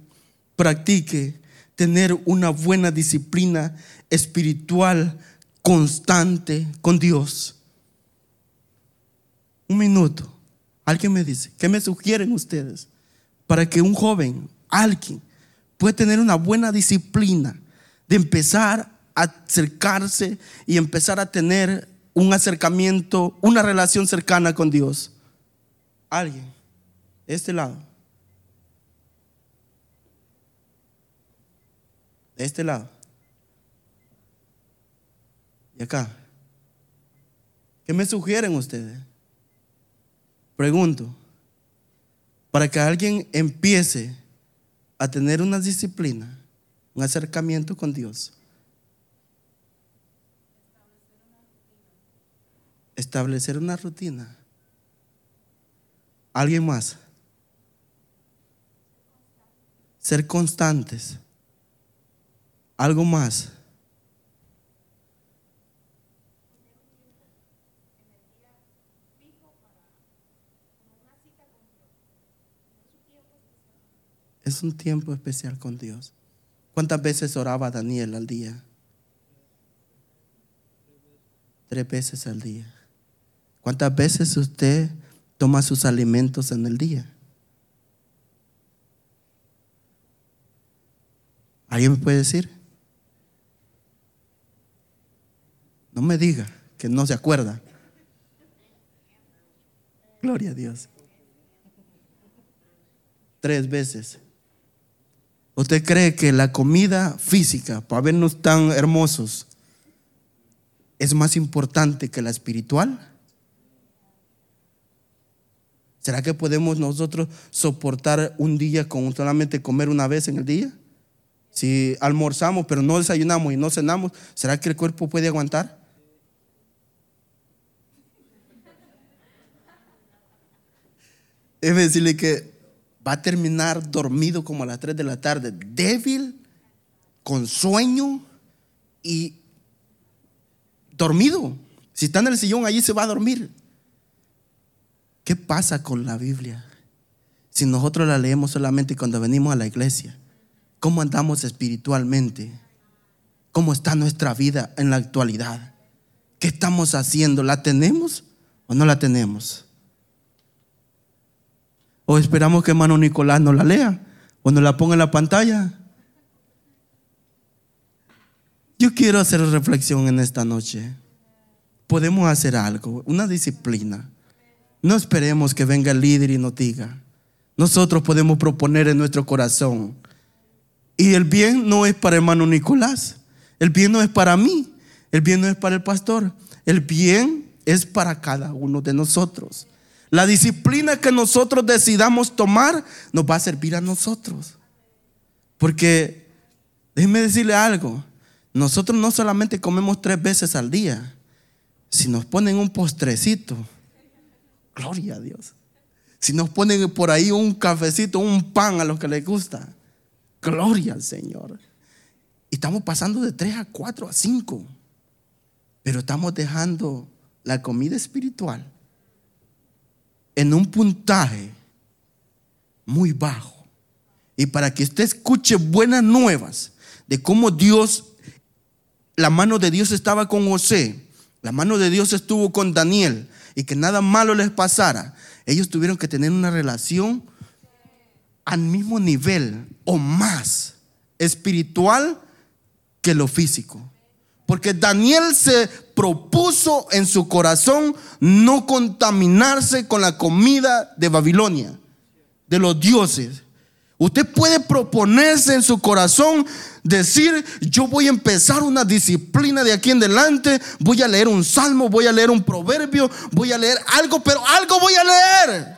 practique tener una buena disciplina espiritual constante con Dios. Un minuto. Alguien me dice, ¿qué me sugieren ustedes para que un joven, alguien, pueda tener una buena disciplina de empezar a acercarse y empezar a tener un acercamiento, una relación cercana con Dios? Alguien, este lado. De este lado. Y acá. ¿Qué me sugieren ustedes? Pregunto. Para que alguien empiece a tener una disciplina, un acercamiento con Dios. Establecer una rutina. ¿Alguien más? Ser constantes. Algo más. Es un tiempo especial con Dios. ¿Cuántas veces oraba Daniel al día? Tres veces al día. ¿Cuántas veces usted toma sus alimentos en el día? ¿Alguien me puede decir? No me diga que no se acuerda. Gloria a Dios. Tres veces. ¿Usted cree que la comida física, para vernos tan hermosos, es más importante que la espiritual? ¿Será que podemos nosotros soportar un día con solamente comer una vez en el día? Si almorzamos pero no desayunamos y no cenamos, ¿será que el cuerpo puede aguantar? Es decirle que va a terminar dormido como a las 3 de la tarde, débil, con sueño y dormido. Si está en el sillón, allí se va a dormir. ¿Qué pasa con la Biblia? Si nosotros la leemos solamente cuando venimos a la iglesia, ¿cómo andamos espiritualmente? ¿Cómo está nuestra vida en la actualidad? ¿Qué estamos haciendo? ¿La tenemos o no la tenemos? ¿O esperamos que hermano Nicolás nos la lea o nos la ponga en la pantalla? Yo quiero hacer reflexión en esta noche. Podemos hacer algo, una disciplina no esperemos que venga el líder y nos diga. Nosotros podemos proponer en nuestro corazón. Y el bien no es para hermano Nicolás. El bien no es para mí. El bien no es para el pastor. El bien es para cada uno de nosotros. La disciplina que nosotros decidamos tomar nos va a servir a nosotros. Porque, déjeme decirle algo, nosotros no solamente comemos tres veces al día, si nos ponen un postrecito, Gloria a Dios. Si nos ponen por ahí un cafecito, un pan a los que les gusta, gloria al Señor. Y estamos pasando de 3 a 4 a 5, pero estamos dejando la comida espiritual en un puntaje muy bajo. Y para que usted escuche buenas nuevas de cómo Dios, la mano de Dios estaba con José, la mano de Dios estuvo con Daniel, y que nada malo les pasara, ellos tuvieron que tener una relación al mismo nivel o más espiritual que lo físico. Porque Daniel se propuso en su corazón no contaminarse con la comida de Babilonia, de los dioses. Usted puede proponerse en su corazón decir, yo voy a empezar una disciplina de aquí en adelante, voy a leer un salmo, voy a leer un proverbio, voy a leer algo, pero algo voy a leer.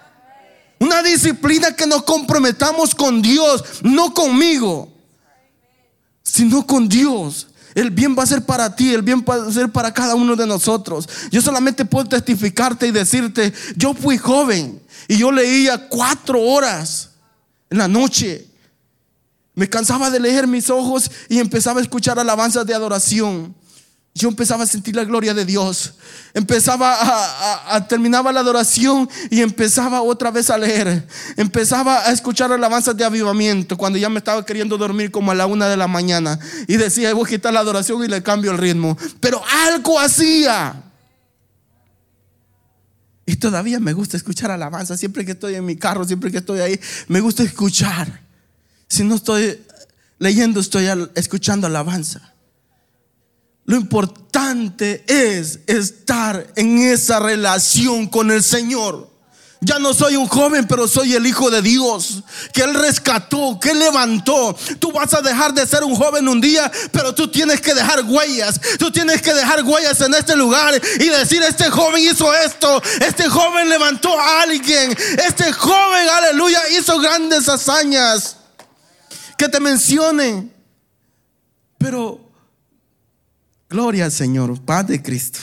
Una disciplina que nos comprometamos con Dios, no conmigo, sino con Dios. El bien va a ser para ti, el bien va a ser para cada uno de nosotros. Yo solamente puedo testificarte y decirte, yo fui joven y yo leía cuatro horas en la noche. Me cansaba de leer mis ojos y empezaba a escuchar alabanzas de adoración. Yo empezaba a sentir la gloria de Dios. Empezaba a, a, terminaba la adoración y empezaba otra vez a leer. Empezaba a escuchar alabanzas de avivamiento cuando ya me estaba queriendo dormir como a la una de la mañana. Y decía, voy a quitar la adoración y le cambio el ritmo. Pero algo hacía. Y todavía me gusta escuchar alabanza. Siempre que estoy en mi carro, siempre que estoy ahí, me gusta escuchar. Si no estoy leyendo, estoy escuchando alabanza. Lo importante es estar en esa relación con el Señor. Ya no soy un joven, pero soy el hijo de Dios, que Él rescató, que levantó. Tú vas a dejar de ser un joven un día, pero tú tienes que dejar huellas. Tú tienes que dejar huellas en este lugar y decir, este joven hizo esto, este joven levantó a alguien, este joven, aleluya, hizo grandes hazañas. Que te mencionen. Pero, gloria al Señor, paz de Cristo.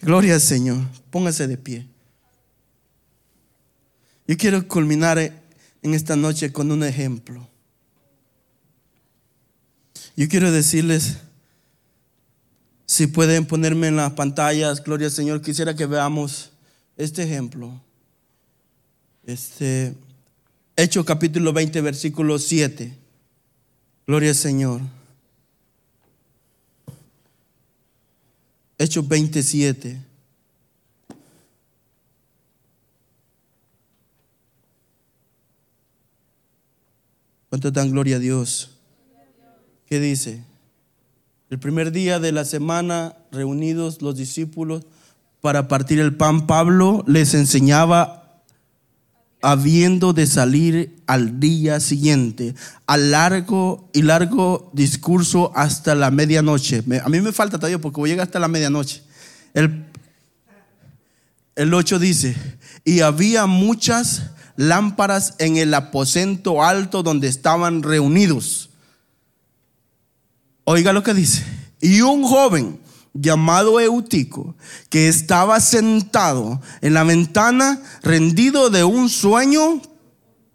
Gloria al Señor. Póngase de pie. Yo quiero culminar en esta noche con un ejemplo. Yo quiero decirles, si pueden ponerme en las pantallas, gloria al Señor, quisiera que veamos este ejemplo. Este, Hecho capítulo 20, versículo 7. Gloria al Señor. Hechos 27. ¿Cuánto dan gloria a Dios? ¿Qué dice? El primer día de la semana, reunidos los discípulos para partir el pan, Pablo les enseñaba habiendo de salir al día siguiente, a largo y largo discurso hasta la medianoche. A mí me falta todavía porque voy a llegar hasta la medianoche. El, el 8 dice, y había muchas lámparas en el aposento alto donde estaban reunidos. Oiga lo que dice. Y un joven llamado Eutico, que estaba sentado en la ventana, rendido de un sueño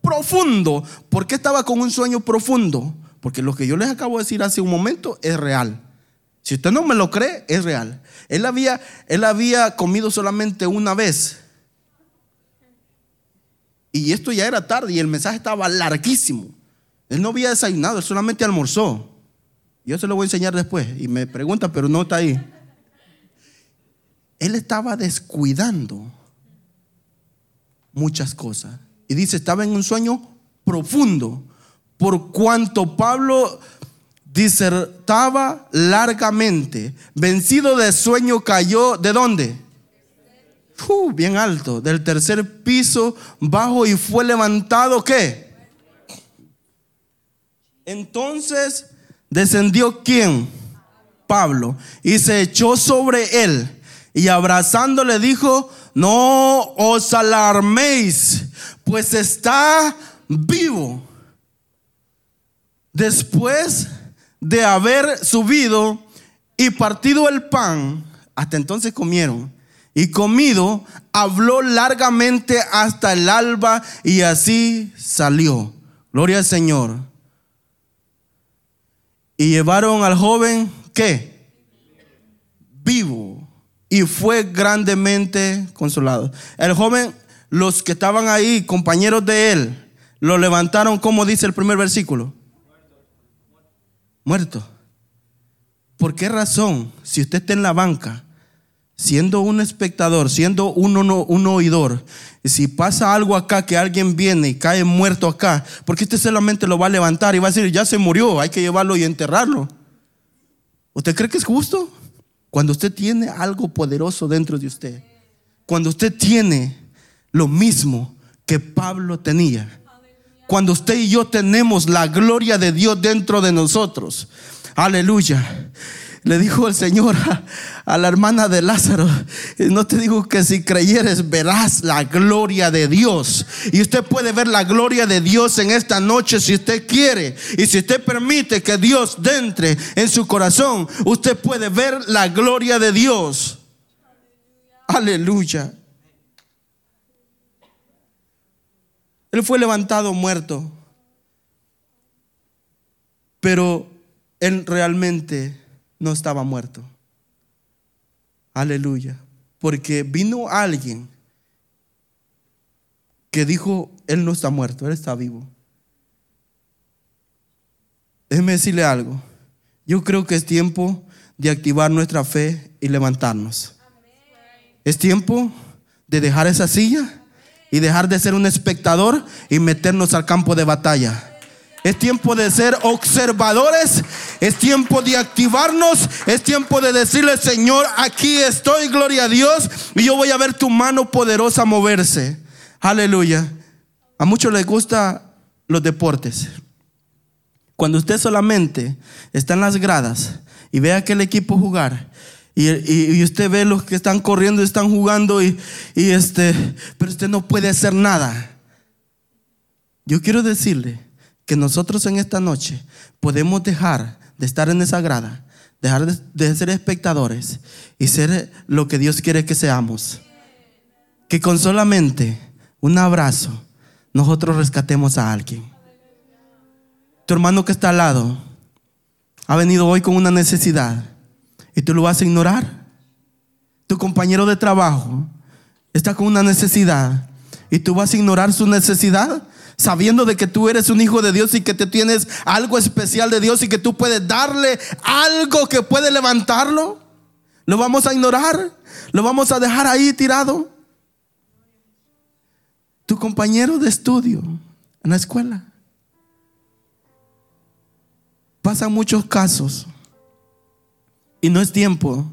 profundo. ¿Por qué estaba con un sueño profundo? Porque lo que yo les acabo de decir hace un momento es real. Si usted no me lo cree, es real. Él había, él había comido solamente una vez. Y esto ya era tarde y el mensaje estaba larguísimo. Él no había desayunado, él solamente almorzó. Yo se lo voy a enseñar después. Y me pregunta, pero no está ahí. Él estaba descuidando muchas cosas. Y dice, estaba en un sueño profundo. Por cuanto Pablo disertaba largamente, vencido de sueño cayó, ¿de dónde? Bien alto, del tercer piso bajo y fue levantado, ¿qué? Entonces descendió quién? Pablo. Y se echó sobre él. Y abrazándole dijo, no os alarméis, pues está vivo. Después de haber subido y partido el pan, hasta entonces comieron. Y comido, habló largamente hasta el alba y así salió. Gloria al Señor. Y llevaron al joven, ¿qué? Vivo. Y fue grandemente consolado. El joven, los que estaban ahí, compañeros de él, lo levantaron, como dice el primer versículo. Muerto. ¿Por qué razón? Si usted está en la banca, siendo un espectador, siendo un, oidor, si pasa algo acá, que alguien viene y cae muerto acá, porque usted solamente lo va a levantar y va a decir, ya se murió, hay que llevarlo y enterrarlo. ¿Usted cree que es justo? Cuando usted tiene algo poderoso dentro de usted, cuando usted tiene lo mismo que Pablo tenía, cuando usted y yo tenemos la gloria de Dios dentro de nosotros, aleluya le dijo el Señor a, la hermana de Lázaro, no te digo que si creyeres verás la gloria de Dios. Y usted puede ver la gloria de Dios en esta noche si usted quiere. Y si usted permite que Dios entre en su corazón, usted puede ver la gloria de Dios. Aleluya. Él fue levantado muerto. Pero él realmente no estaba muerto. Aleluya. Porque vino alguien que dijo, Él no está muerto, Él está vivo. Déjeme decirle algo. Yo creo que es tiempo de activar nuestra fe y levantarnos. Es tiempo de dejar esa silla y dejar de ser un espectador y meternos al campo de batalla. Es tiempo de ser observadores. Es tiempo de activarnos. Es tiempo de decirle, Señor, aquí estoy, gloria a Dios. Y yo voy a ver tu mano poderosa moverse. Aleluya. A muchos les gustan los deportes. Cuando usted solamente está en las gradas y ve a aquel equipo jugar. Y, usted ve los que están corriendo, están jugando y, y este, pero usted no puede hacer nada. Yo quiero decirle que nosotros en esta noche podemos dejar de estar en esa grada, dejar de, ser espectadores y ser lo que Dios quiere que seamos. Que con solamente un abrazo nosotros rescatemos a alguien. Tu hermano que está al lado ha venido hoy con una necesidad y tú lo vas a ignorar. Tu compañero de trabajo está con una necesidad y tú vas a ignorar su necesidad sabiendo de que tú eres un hijo de Dios y que te tienes algo especial de Dios y que tú puedes darle algo que puede levantarlo, lo vamos a ignorar, lo vamos a dejar ahí tirado. Tu compañero de estudio en la escuela. Pasan muchos casos y no es tiempo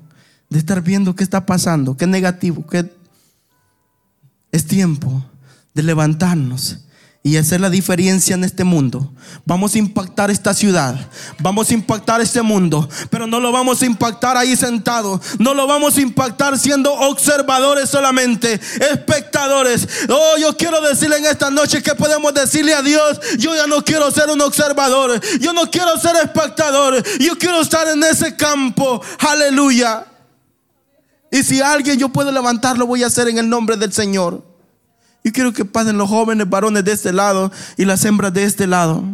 de estar viendo qué está pasando, qué negativo, es tiempo de levantarnos y hacer la diferencia en este mundo. Vamos a impactar esta ciudad, vamos a impactar este mundo, pero no lo vamos a impactar ahí sentado, no lo vamos a impactar siendo observadores solamente, espectadores. Oh, yo quiero decirle en esta noche que podemos decirle a Dios, yo ya no quiero ser un observador, yo no quiero ser espectador, yo quiero estar en ese campo. Aleluya. Y si alguien yo puedo levantar, lo voy a hacer en el nombre del Señor. Yo quiero que pasen los jóvenes varones de este lado y las hembras de este lado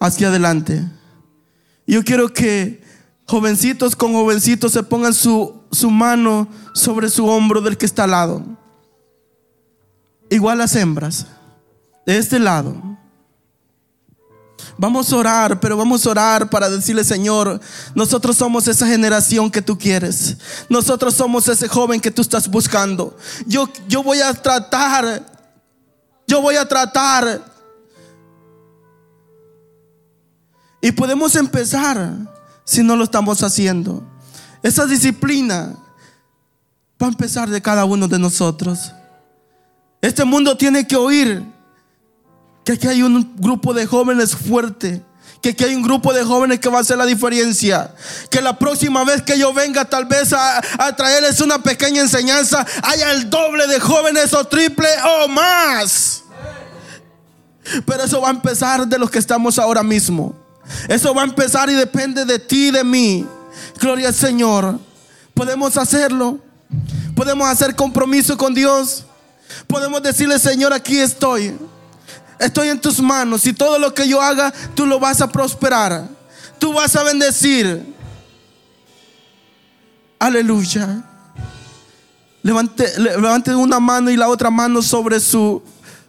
hacia adelante. Yo quiero que jovencitos con jovencitos se pongan su, su mano sobre su hombro del que está al lado. Igual las hembras de este lado. Vamos a orar, pero vamos a orar para decirle, Señor, nosotros somos esa generación que tú quieres. Nosotros somos ese joven que tú estás buscando. Yo, yo voy a tratar, yo voy a tratar. Y podemos empezar si no lo estamos haciendo. Esa disciplina va a empezar de cada uno de nosotros. Este mundo tiene que oír que aquí hay un grupo de jóvenes fuerte. Que aquí hay un grupo de jóvenes que va a hacer la diferencia. Que la próxima vez que yo venga tal vez a, traerles una pequeña enseñanza, haya el doble de jóvenes o triple o más. Pero eso va a empezar de los que estamos ahora mismo. Eso va a empezar y depende de ti y de mí. Gloria al Señor. Podemos hacerlo. Podemos hacer compromiso con Dios. Podemos decirle, Señor, aquí estoy. Estoy en tus manos y todo lo que yo haga, tú lo vas a prosperar. Tú vas a bendecir. Aleluya. Levante, levante una mano y la otra mano sobre su,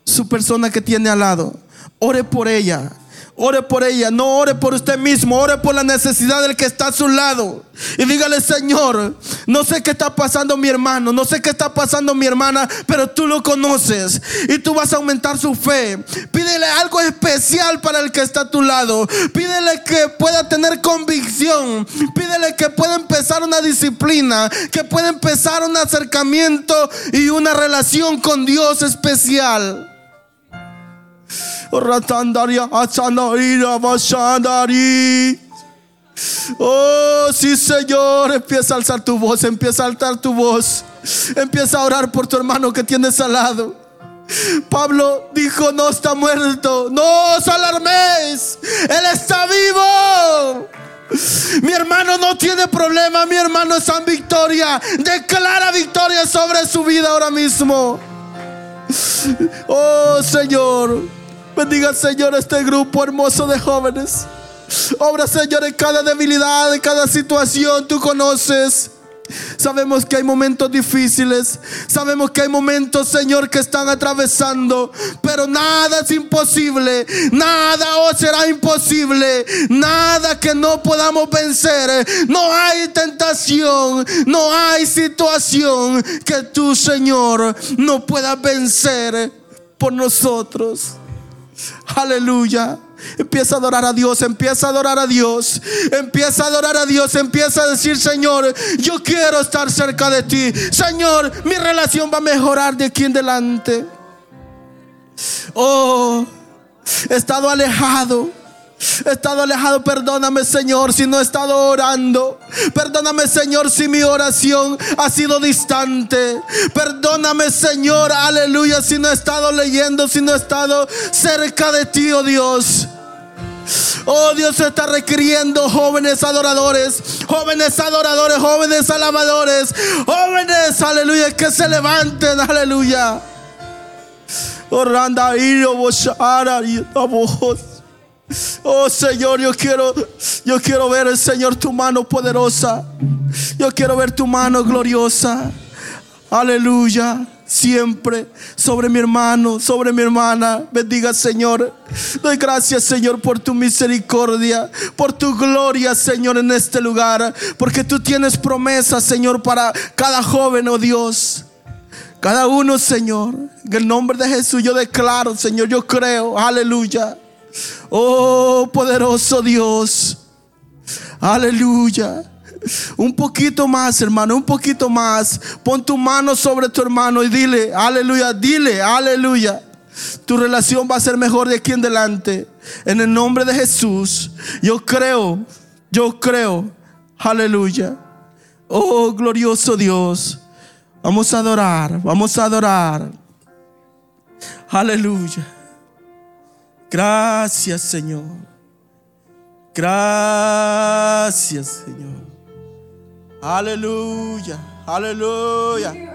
su persona que tiene al lado. Ore por ella. Ore por ella, no ore por usted mismo, ore por la necesidad del que está a su lado. Y dígale, Señor, no sé qué está pasando mi hermano, no sé qué está pasando mi hermana, pero tú lo conoces y tú vas a aumentar su fe. Pídele algo especial para el que está a tu lado. Pídele que pueda tener convicción. Pídele que pueda empezar una disciplina, que pueda empezar un acercamiento y una relación con Dios especial. Oh, sí, Señor. Empieza a alzar tu voz. Empieza a alzar tu voz. Empieza a orar por tu hermano que tienes al lado. Pablo dijo: No está muerto. No os alarméis. Él está vivo. Mi hermano no tiene problema. Mi hermano está en victoria. Declara victoria sobre su vida ahora mismo. Oh, Señor. Bendiga, Señor, este grupo hermoso de jóvenes. Obra, Señor, en cada debilidad, en cada situación, tú conoces. Sabemos que hay momentos difíciles. Sabemos que hay momentos, Señor, que están atravesando. Pero nada es imposible. Nada os será imposible. Nada que no podamos vencer. No hay tentación. No hay situación que tú, Señor, no puedas vencer por nosotros. Aleluya. Empieza a adorar a Dios, empieza a adorar a Dios, empieza a adorar a Dios, empieza a decir, Señor, yo quiero estar cerca de ti. Señor, mi relación va a mejorar de aquí en delante. Oh, he estado alejado He estado alejado, perdóname Señor si no he estado orando. Perdóname Señor si mi oración ha sido distante. Perdóname Señor, aleluya, si no he estado leyendo, si no he estado cerca de ti, oh Dios. Oh Dios está requiriendo jóvenes adoradores, jóvenes adoradores, jóvenes alabadores, jóvenes, aleluya, que se levanten, aleluya. Oranda y Oh Señor, yo quiero, yo quiero ver, Señor, tu mano poderosa. Yo quiero ver tu mano gloriosa. Aleluya. Siempre sobre mi hermano, sobre mi hermana. Bendiga, Señor. Doy gracias, Señor, por tu misericordia, por tu gloria, Señor, en este lugar. Porque tú tienes promesas, Señor, para cada joven, oh Dios. Cada uno, Señor. En el nombre de Jesús yo declaro, Señor, yo creo. Aleluya Oh, poderoso Dios. Aleluya. Un poquito más, hermano, un poquito más. Pon tu mano sobre tu hermano y dile, aleluya, dile, aleluya. Tu relación va a ser mejor de aquí en adelante. En el nombre de Jesús. Yo creo, yo creo, aleluya. Oh, glorioso Dios. Vamos a adorar, vamos a adorar. Aleluya. Gracias, Señor. Gracias, Señor. Aleluya, aleluya.